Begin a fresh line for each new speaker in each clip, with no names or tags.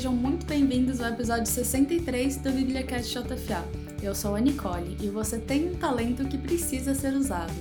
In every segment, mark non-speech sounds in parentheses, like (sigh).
sejam muito bem-vindos ao episódio 63 do BíbliaCast JFA. Eu sou a Nicole e você tem um talento que precisa ser usado.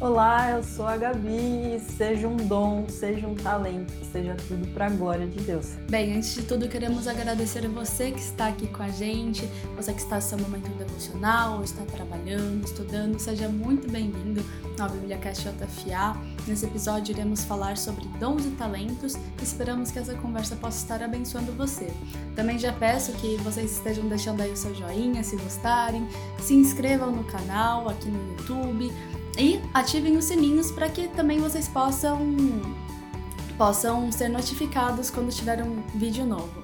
Olá, eu sou a Gabi. Seja um dom, seja um talento, seja tudo para a glória de Deus.
Bem, antes de tudo, queremos agradecer a você que está aqui com a gente, você que está no seu momento devocional, está trabalhando, estudando, seja muito bem-vindo ao BíbliaCast JFA. Nesse episódio, iremos falar sobre dons e talentos e esperamos que essa conversa possa estar abençoando você. Também já peço que vocês estejam deixando aí o seu joinha se gostarem, se inscrevam no canal aqui no YouTube e ativem os sininhos para que também vocês possam possam ser notificados quando tiver um vídeo novo.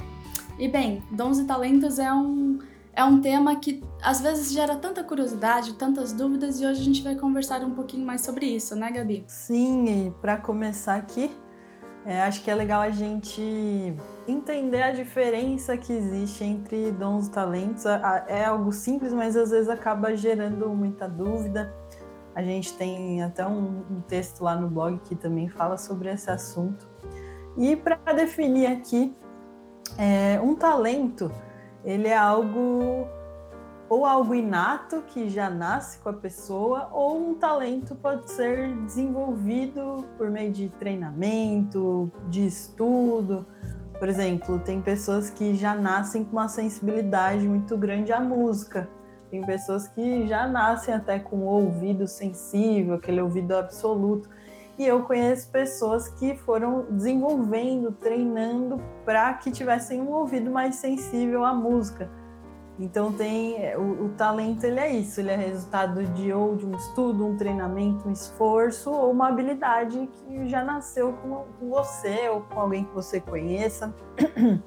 E bem, dons e talentos é um é um tema que às vezes gera tanta curiosidade, tantas dúvidas e hoje a gente vai conversar um pouquinho mais sobre isso, né, Gabi?
Sim, e para começar aqui, é, acho que é legal a gente entender a diferença que existe entre dons e talentos. É algo simples, mas às vezes acaba gerando muita dúvida. A gente tem até um, um texto lá no blog que também fala sobre esse assunto. E para definir aqui, é, um talento, ele é algo ou algo inato que já nasce com a pessoa, ou um talento pode ser desenvolvido por meio de treinamento, de estudo. Por exemplo, tem pessoas que já nascem com uma sensibilidade muito grande à música. Tem pessoas que já nascem até com o ouvido sensível, aquele ouvido absoluto. E eu conheço pessoas que foram desenvolvendo, treinando para que tivessem um ouvido mais sensível à música. Então tem o, o, talento ele é isso, ele é resultado de ou de um estudo, um treinamento, um esforço ou uma habilidade que já nasceu com, com você ou com alguém que você conheça. (clears throat)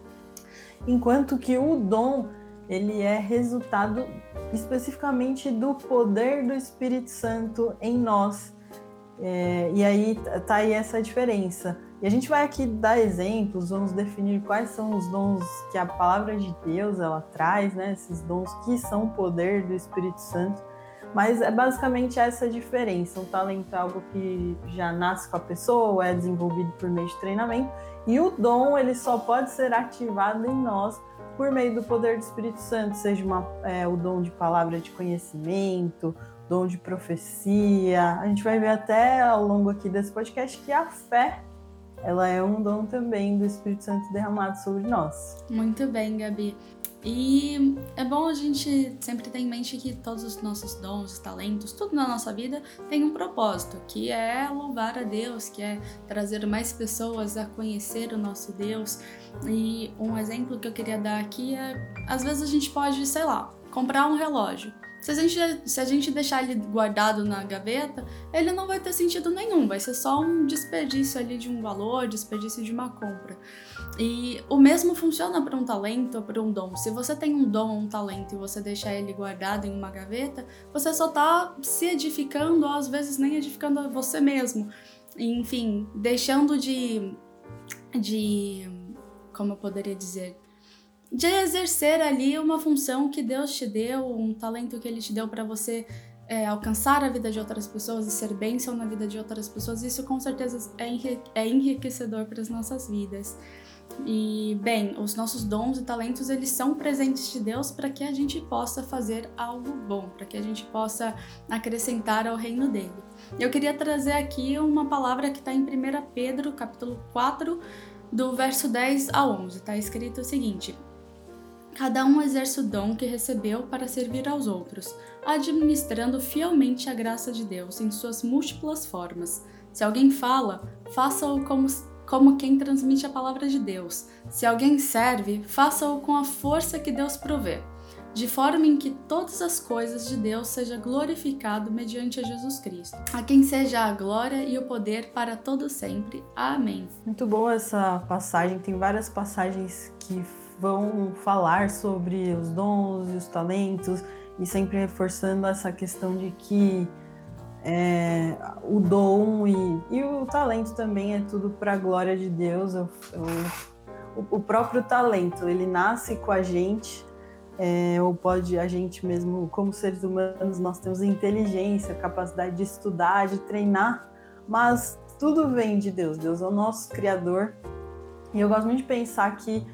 Enquanto que o dom ele é resultado especificamente do poder do Espírito Santo em nós. É, e aí tá aí essa diferença. E a gente vai aqui dar exemplos, vamos definir quais são os dons que a palavra de Deus ela traz, né? Esses dons que são o poder do Espírito Santo. Mas é basicamente essa diferença. O talento é algo que já nasce com a pessoa, é desenvolvido por meio de treinamento, e o dom ele só pode ser ativado em nós por meio do poder do Espírito Santo, seja uma, é, o dom de palavra de conhecimento, dom de profecia. A gente vai ver até ao longo aqui desse podcast que a fé ela é um dom também do Espírito Santo derramado sobre nós.
Muito bem, Gabi. E é bom a gente sempre ter em mente que todos os nossos dons, talentos, tudo na nossa vida tem um propósito, que é louvar a Deus, que é trazer mais pessoas a conhecer o nosso Deus. E um exemplo que eu queria dar aqui é: às vezes a gente pode, sei lá, comprar um relógio. Se a, gente, se a gente deixar ele guardado na gaveta, ele não vai ter sentido nenhum, vai ser só um desperdício ali de um valor, desperdício de uma compra. E o mesmo funciona para um talento ou para um dom. Se você tem um dom ou um talento e você deixar ele guardado em uma gaveta, você só está se edificando, ou às vezes nem edificando você mesmo. Enfim, deixando de. de. como eu poderia dizer? De exercer ali uma função que Deus te deu, um talento que Ele te deu para você é, alcançar a vida de outras pessoas e ser bênção na vida de outras pessoas, isso com certeza é, é enriquecedor para as nossas vidas. E, bem, os nossos dons e talentos, eles são presentes de Deus para que a gente possa fazer algo bom, para que a gente possa acrescentar ao reino dele. Eu queria trazer aqui uma palavra que está em 1 Pedro, capítulo 4, do verso 10 a 11. Está escrito o seguinte: Cada um exerce o dom que recebeu para servir aos outros, administrando fielmente a graça de Deus em suas múltiplas formas. Se alguém fala, faça-o como, como quem transmite a palavra de Deus. Se alguém serve, faça-o com a força que Deus provê, de forma em que todas as coisas de Deus sejam glorificado mediante a Jesus Cristo. A quem seja a glória e o poder para todo sempre. Amém.
Muito boa essa passagem, tem várias passagens que vão falar sobre os dons e os talentos e sempre reforçando essa questão de que é, o dom e, e, o talento também é tudo para a glória de Deus. Eu, eu, o, o, próprio talento ele nasce com a gente é, ou pode a gente mesmo como seres humanos nós temos inteligência, capacidade de estudar, de treinar, mas tudo vem de Deus. Deus é o nosso criador E eu gosto muito de pensar que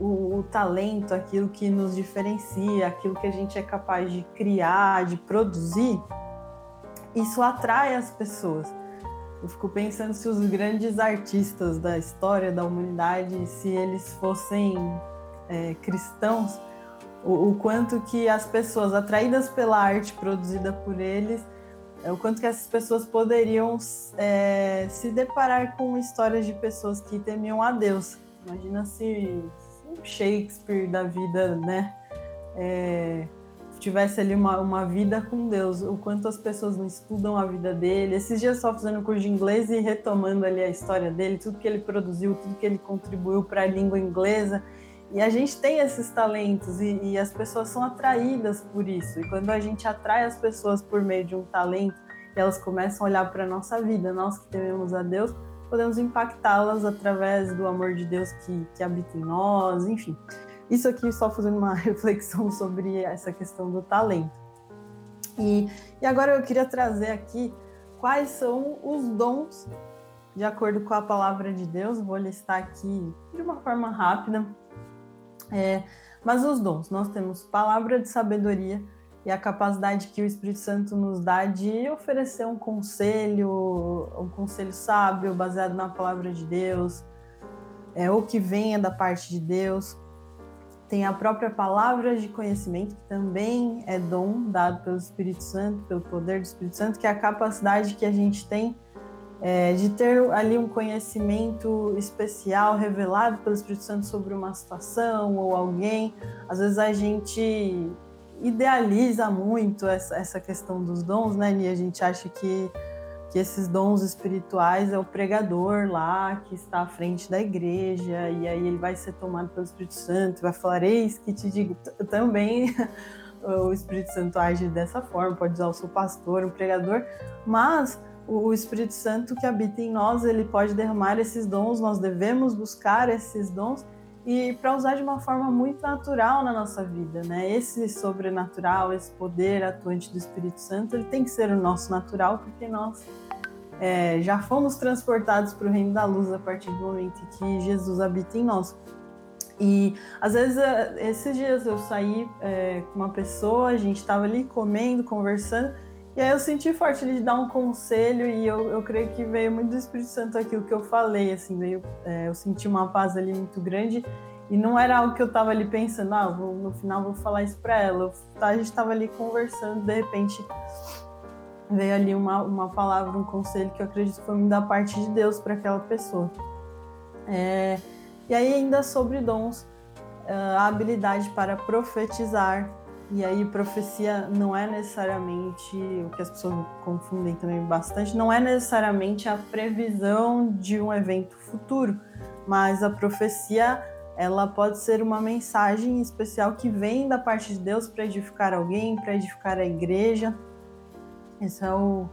o, o, talento, aquilo que nos diferencia, aquilo que a gente é capaz de criar, de produzir, isso atrai as pessoas. Eu fico pensando se os grandes artistas da história da humanidade, se eles fossem é, cristãos, o, o, quanto que as pessoas atraídas pela arte produzida por eles, é, o quanto que essas pessoas poderiam é, se deparar com histórias de pessoas que temiam a Deus. Imagina se, Shakespeare da vida, né? É, tivesse ali uma, uma vida com Deus, o quanto as pessoas não estudam a vida dele. Esses dias só fazendo curso de inglês e retomando ali a história dele, tudo que ele produziu, tudo que ele contribuiu para a língua inglesa. E a gente tem esses talentos e, e, as pessoas são atraídas por isso. E quando a gente atrai as pessoas por meio de um talento, elas começam a olhar para a nossa vida, nós que tememos a Deus, podemos impactá-las através do amor de Deus que, que habita em nós, enfim. Isso aqui só fazendo uma (laughs) reflexão sobre essa questão do talento. E, e agora eu queria trazer aqui quais são os dons, de acordo com a palavra de Deus. Vou listar aqui de uma forma rápida. É, mas os dons, nós temos palavra de sabedoria e a capacidade que o Espírito Santo nos dá de oferecer um conselho, um conselho sábio baseado na palavra de Deus, é, ou que venha da parte de Deus tem a própria palavra de conhecimento, que também é dom dado pelo Espírito Santo, pelo poder do Espírito Santo, que é a capacidade que a gente tem é, de ter ali um conhecimento especial revelado pelo Espírito Santo sobre uma situação ou alguém. Às vezes a gente idealiza muito essa, essa questão dos dons, né? E a gente acha que que esses dons espirituais é o pregador lá que está à frente da igreja e aí ele vai ser tomado pelo Espírito Santo, vai falar eis que te digo também (laughs) o Espírito Santo age dessa forma, pode usar o seu pastor, o pregador, mas o Espírito Santo que habita em nós, ele pode derramar esses dons, nós devemos buscar esses dons e para usar de uma forma muito natural na nossa vida, né? Esse sobrenatural, esse poder atuante do Espírito Santo, ele tem que ser o nosso natural, porque nós é, já fomos transportados para o reino da luz a partir do momento que Jesus habita em nós. E às vezes, é, esses dias eu saí é, com uma pessoa, a gente estava ali comendo, conversando, e aí eu senti forte de dar um conselho e eu, eu creio que veio muito do Espírito Santo aquilo que eu falei, assim, veio, é, eu senti uma paz ali muito grande e não era algo que eu estava ali pensando, ah, vou, no final vou falar isso para ela. Eu, a gente estava ali conversando, de repente veio ali uma, uma palavra, um conselho que eu acredito que foi da parte de Deus para aquela pessoa. É, e aí ainda sobre dons, a habilidade para profetizar, e aí, profecia não é necessariamente o que as pessoas confundem também bastante, não é necessariamente a previsão de um evento futuro, mas a profecia ela pode ser uma mensagem especial que vem da parte de Deus para edificar alguém, para edificar a igreja. Esse é o,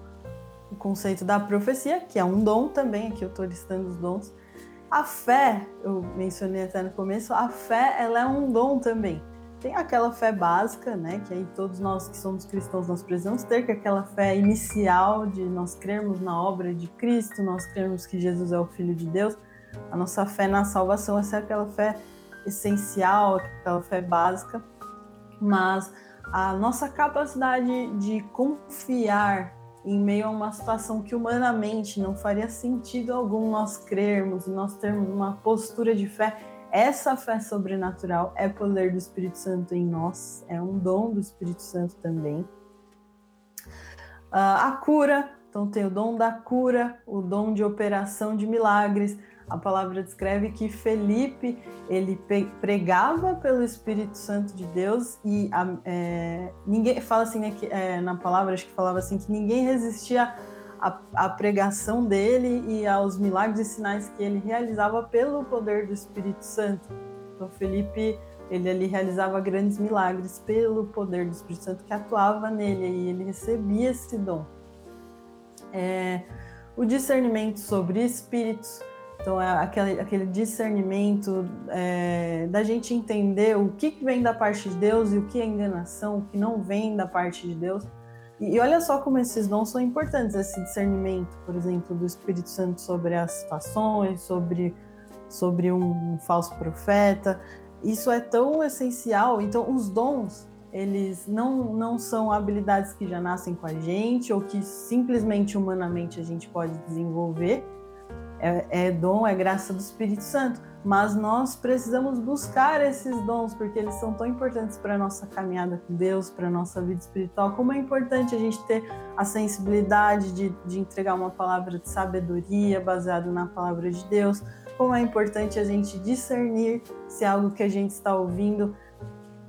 o conceito da profecia, que é um dom também. Aqui eu estou listando os dons. A fé, eu mencionei até no começo, a fé ela é um dom também tem aquela fé básica, né, que aí todos nós que somos cristãos nós precisamos ter, que é aquela fé inicial de nós crermos na obra de Cristo, nós crermos que Jesus é o Filho de Deus. A nossa fé na salvação, essa é aquela fé essencial, aquela fé básica, mas a nossa capacidade de confiar em meio a uma situação que humanamente não faria sentido algum nós crermos, nós termos uma postura de fé essa fé sobrenatural é poder do Espírito Santo em nós, é um dom do Espírito Santo também. Uh, a cura, então tem o dom da cura, o dom de operação de milagres. A palavra descreve que Felipe ele pregava pelo Espírito Santo de Deus e é, ninguém fala assim né, que, é, na palavra acho que falava assim que ninguém resistia a, a, pregação dele e aos milagres e sinais que ele realizava pelo poder do Espírito Santo. Então, Felipe, ele ali realizava grandes milagres pelo poder do Espírito Santo que atuava nele e ele recebia esse dom. É, o discernimento sobre espíritos, então é aquele, aquele discernimento é, da gente entender o que vem da parte de Deus e o que é enganação, o que não vem da parte de Deus. E, olha só como esses dons são importantes, esse discernimento, por exemplo, do Espírito Santo sobre as situações, sobre sobre um, um falso profeta. Isso é tão essencial. Então, os dons, eles não, não são habilidades que já nascem com a gente ou que simplesmente humanamente a gente pode desenvolver. É, é dom, é graça do Espírito Santo mas nós precisamos buscar esses dons porque eles são tão importantes para a nossa caminhada com Deus, para a nossa vida espiritual. Como é importante a gente ter a sensibilidade de, de entregar uma palavra de sabedoria baseada na palavra de Deus. Como é importante a gente discernir se algo que a gente está ouvindo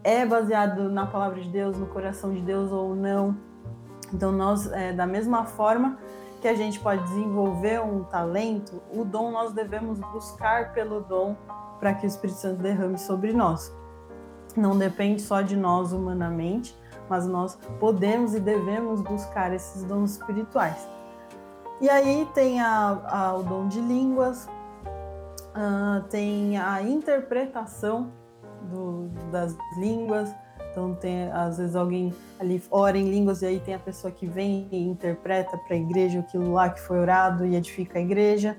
é baseado na palavra de Deus, no coração de Deus ou não. Então, nós, é, da mesma forma, que a gente pode desenvolver um talento, o dom nós devemos buscar pelo dom para que o Espírito Santo derrame sobre nós. Não depende só de nós humanamente, mas nós podemos e devemos buscar esses dons espirituais. E aí tem a, a, o dom de línguas, uh, tem a interpretação do, das línguas, então tem às vezes alguém ali ora em línguas e aí tem a pessoa que vem e interpreta para a igreja aquilo lá que foi orado e edifica a igreja.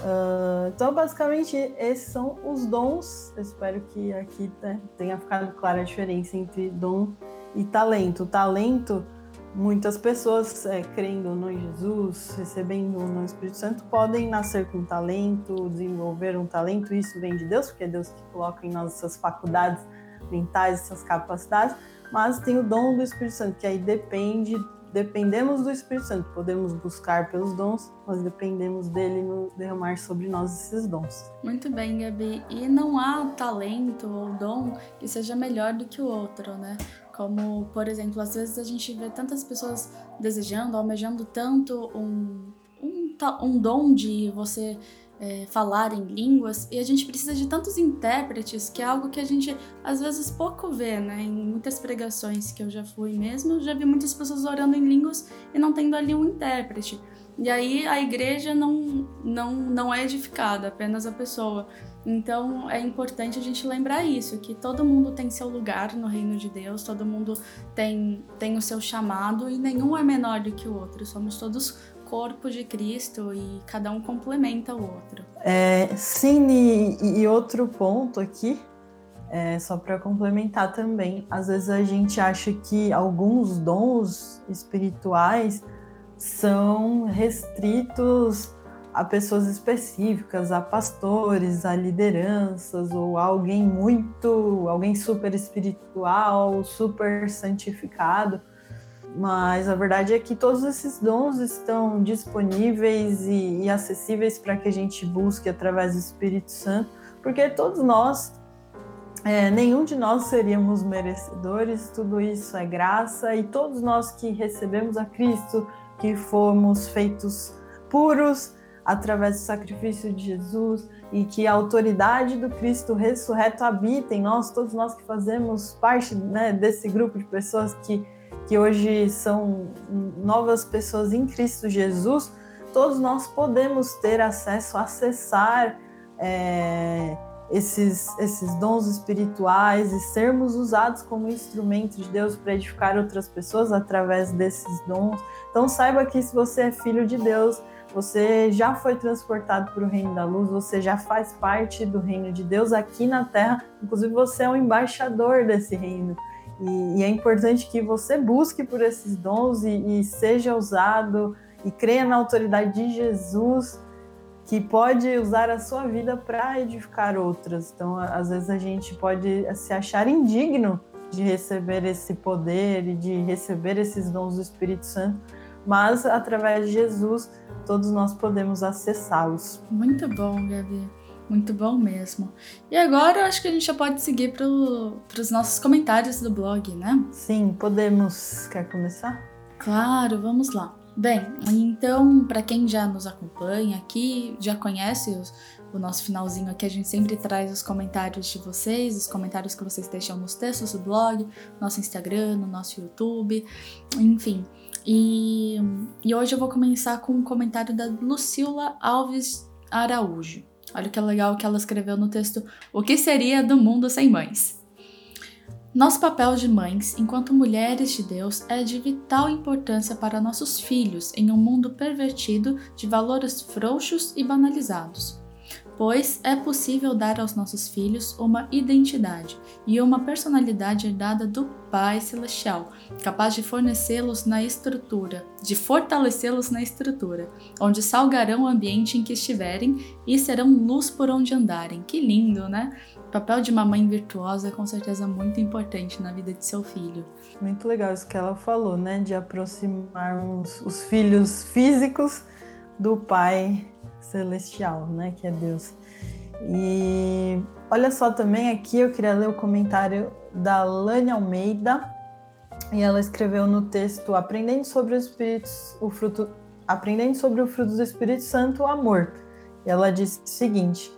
Uh, então basicamente esses são os dons. Espero que aqui né, tenha ficado clara a diferença entre dom e talento. Talento muitas pessoas é, crendo no Jesus, recebendo no Espírito Santo, podem nascer com talento, desenvolver um talento, isso vem de Deus, porque é Deus que coloca em nós essas faculdades mentais, essas capacidades, mas tem o dom do Espírito Santo, que aí depende, dependemos do Espírito Santo, podemos buscar pelos dons, mas dependemos dele no derramar sobre nós esses dons.
Muito bem, Gabi. E não há talento ou dom que seja melhor do que o outro, né? Como, por exemplo, às vezes a gente vê tantas pessoas desejando, almejando tanto um, um, um dom de você é, falar em línguas e a gente precisa de tantos intérpretes que é algo que a gente às vezes pouco vê, né? Em muitas pregações que eu já fui mesmo, já vi muitas pessoas orando em línguas e não tendo ali um intérprete. E aí a igreja não, não, não é edificada, apenas a pessoa. Então é importante a gente lembrar isso, que todo mundo tem seu lugar no reino de Deus, todo mundo tem, tem o seu chamado e nenhum é menor do que o outro. Somos todos corpo de Cristo e cada um complementa o outro.
É, sim, e, e outro ponto aqui, é, só para complementar também, às vezes a gente acha que alguns dons espirituais são restritos a pessoas específicas, a pastores, a lideranças ou alguém muito, alguém super espiritual, super santificado mas a verdade é que todos esses dons estão disponíveis e, e acessíveis para que a gente busque através do Espírito Santo, porque todos nós, é, nenhum de nós seríamos merecedores, tudo isso é graça, e todos nós que recebemos a Cristo, que fomos feitos puros através do sacrifício de Jesus e que a autoridade do Cristo ressurreto habita em nós, todos nós que fazemos parte né, desse grupo de pessoas que que hoje são novas pessoas em Cristo Jesus, todos nós podemos ter acesso, acessar é, esses, esses dons espirituais e sermos usados como instrumento de Deus para edificar outras pessoas através desses dons. Então saiba que se você é filho de Deus, você já foi transportado para o reino da luz, você já faz parte do reino de Deus aqui na terra, inclusive você é um embaixador desse reino. E, e, é importante que você busque por esses dons e, e seja usado e creia na autoridade de Jesus, que pode usar a sua vida para edificar outras. Então, às vezes a gente pode se achar indigno de receber esse poder e de receber esses dons do Espírito Santo, mas através de Jesus todos nós podemos acessá-los.
Muito bom, Gabi. Muito bom mesmo. E agora eu acho que a gente já pode seguir para os nossos comentários do blog, né?
Sim, podemos. Quer começar?
Claro, vamos lá. Bem, então, para quem já nos acompanha aqui, já conhece os, o nosso finalzinho aqui, a gente sempre traz os comentários de vocês, os comentários que vocês deixam nos textos do blog, nosso Instagram, no nosso YouTube, enfim. E, e hoje eu vou começar com um comentário da Lucila Alves Araújo. Olha que legal que ela escreveu no texto O que seria do mundo sem mães? Nosso papel de mães, enquanto mulheres de Deus, é de vital importância para nossos filhos em um mundo pervertido de valores frouxos e banalizados. Pois é possível dar aos nossos filhos uma identidade e uma personalidade herdada do Pai Celestial, capaz de fornecê-los na estrutura, de fortalecê-los na estrutura, onde salgarão o ambiente em que estiverem e serão luz por onde andarem. Que lindo, né? O papel de uma mãe virtuosa é com certeza muito importante na vida de seu filho.
Muito legal isso que ela falou, né? De aproximarmos os filhos físicos do Pai celestial, né, que é Deus. E olha só também aqui eu queria ler o comentário da Lânia Almeida e ela escreveu no texto aprendendo sobre os espíritos, o fruto, aprendendo sobre o fruto do Espírito Santo, o amor. E ela disse o seguinte: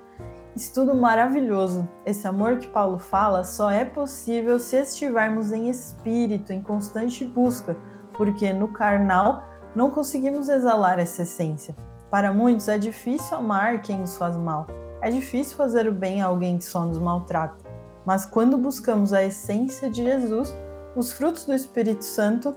Estudo maravilhoso. Esse amor que Paulo fala só é possível se estivermos em espírito, em constante busca, porque no carnal não conseguimos exalar essa essência. Para muitos é difícil amar quem nos faz mal. É difícil fazer o bem a alguém que só nos maltrata. Mas quando buscamos a essência de Jesus, os frutos do Espírito Santo,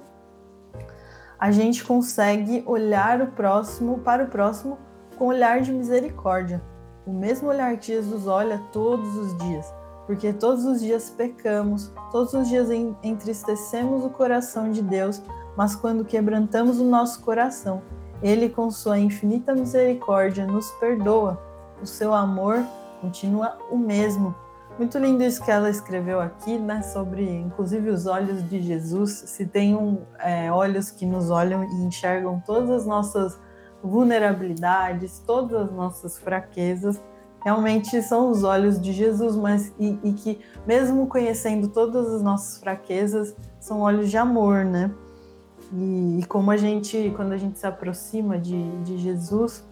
a gente consegue olhar o próximo para o próximo com olhar de misericórdia. O mesmo olhar que Jesus olha todos os dias, porque todos os dias pecamos, todos os dias entristecemos o coração de Deus, mas quando quebrantamos o nosso coração ele, com sua infinita misericórdia, nos perdoa. O seu amor continua o mesmo. Muito lindo isso que ela escreveu aqui, né? Sobre, inclusive, os olhos de Jesus. Se tem um, é, olhos que nos olham e enxergam todas as nossas vulnerabilidades, todas as nossas fraquezas, realmente são os olhos de Jesus, mas e, e que, mesmo conhecendo todas as nossas fraquezas, são olhos de amor, né? E, e, como a gente, quando a gente se aproxima de, de Jesus,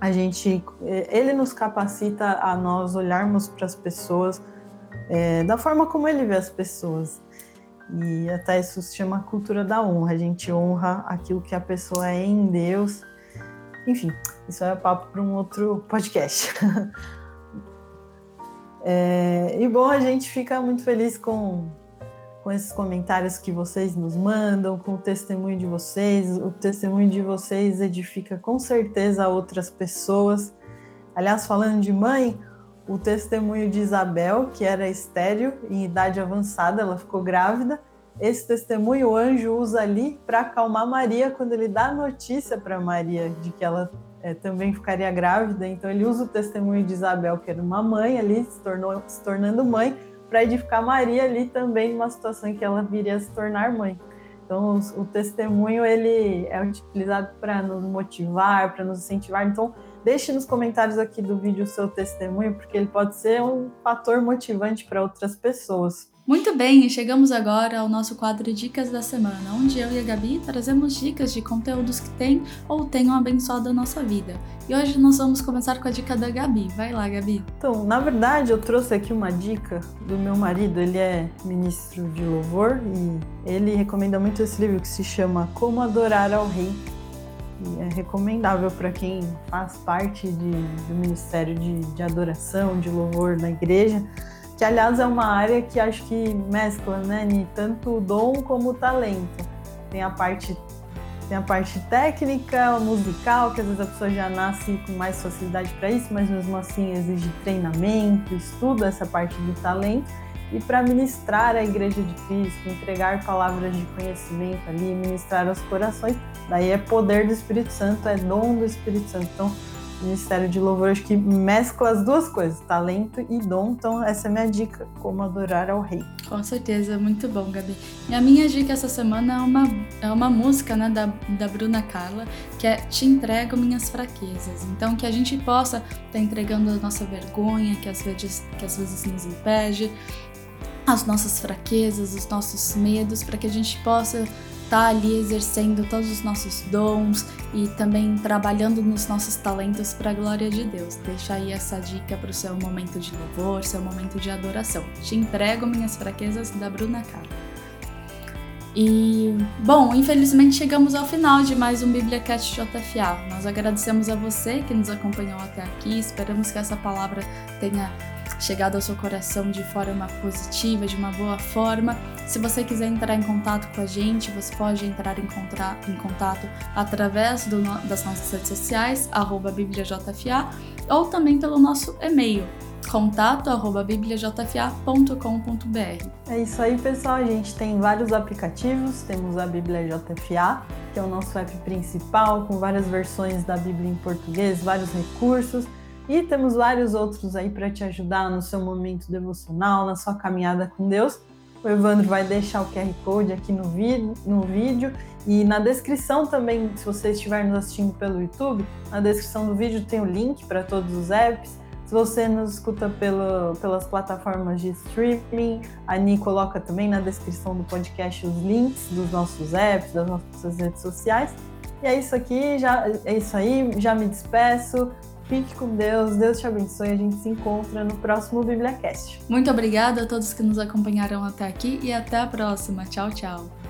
a gente, é, ele nos capacita a nós olharmos para as pessoas é, da forma como ele vê as pessoas. E até isso se chama cultura da honra. A gente honra aquilo que a pessoa é em Deus. Enfim, isso é papo para um outro podcast. (laughs) é, e bom, a gente fica muito feliz com com esses comentários que vocês nos mandam, com o testemunho de vocês. O testemunho de vocês edifica com certeza outras pessoas. Aliás, falando de mãe, o testemunho de Isabel, que era estéreo em idade avançada, ela ficou grávida. Esse testemunho o anjo usa ali para acalmar Maria quando ele dá notícia para Maria de que ela é, também ficaria grávida. Então ele usa o testemunho de Isabel, que era uma mãe ali, se, tornou, se tornando mãe, para edificar Maria ali também numa situação em que ela viria a se tornar mãe. Então, o testemunho ele é utilizado para nos motivar, para nos incentivar. Então, deixe nos comentários aqui do vídeo o seu testemunho, porque ele pode ser um fator motivante para outras pessoas.
Muito bem, chegamos agora ao nosso quadro Dicas da Semana, onde eu e a Gabi trazemos dicas de conteúdos que têm ou tenham abençoado a nossa vida. E hoje nós vamos começar com a dica da Gabi. Vai lá, Gabi.
Então, na verdade, eu trouxe aqui uma dica do meu marido, ele é ministro de louvor e ele recomenda muito esse livro que se chama Como Adorar ao Rei. E é recomendável para quem faz parte de, do ministério de, de adoração, de louvor na igreja que aliás é uma área que acho que mescla, né, Ni, tanto dom como talento. Tem a parte tem a parte técnica, musical, que às vezes a pessoa já nasce com mais facilidade para isso, mas mesmo assim exige treinamento, estudo essa parte do talento. E para ministrar a Igreja de Cristo, entregar palavras de conhecimento ali, ministrar aos corações, daí é poder do Espírito Santo, é dom do Espírito Santo. Então, Ministério de Louvor acho que mescla as duas coisas, talento e dom. Então, essa é minha dica, como adorar ao rei.
Com certeza, muito bom, Gabi. E a minha dica essa semana é uma, é uma música né, da, da Bruna Carla, que é Te Entrego Minhas Fraquezas. Então, que a gente possa estar tá entregando a nossa vergonha, que às vezes, que às vezes nos impede, as nossas fraquezas, os nossos medos, para que a gente possa estar tá ali exercendo todos os nossos dons e também trabalhando nos nossos talentos para a glória de Deus. Deixa aí essa dica para o seu momento de louvor, seu momento de adoração. Te entrego minhas fraquezas da Bruna Carla. E, bom, infelizmente chegamos ao final de mais um BibliaCast JFA. Nós agradecemos a você que nos acompanhou até aqui. Esperamos que essa palavra tenha chegado ao seu coração de forma positiva, de uma boa forma. Se você quiser entrar em contato com a gente, você pode entrar em, em contato através do, das nossas redes sociais, arroba BíbliaJFA, ou também pelo nosso e-mail contato@bibliajfa.com.br.
É isso aí, pessoal. A gente tem vários aplicativos. Temos a Bíblia JFA, que é o nosso app principal, com várias versões da Bíblia em português, vários recursos. E temos vários outros aí para te ajudar no seu momento devocional, na sua caminhada com Deus. O Evandro vai deixar o QR Code aqui no, no vídeo e na descrição também, se você estiver nos assistindo pelo YouTube, na descrição do vídeo tem o link para todos os apps. Se você nos escuta pelo, pelas plataformas de streaming, a Ani coloca também na descrição do podcast os links dos nossos apps, das nossas redes sociais. E é isso aqui, já é isso aí, já me despeço. Fique com Deus, Deus te abençoe. A gente se encontra no próximo BibliaCast.
Muito obrigada a todos que nos acompanharam até aqui e até a próxima. Tchau, tchau.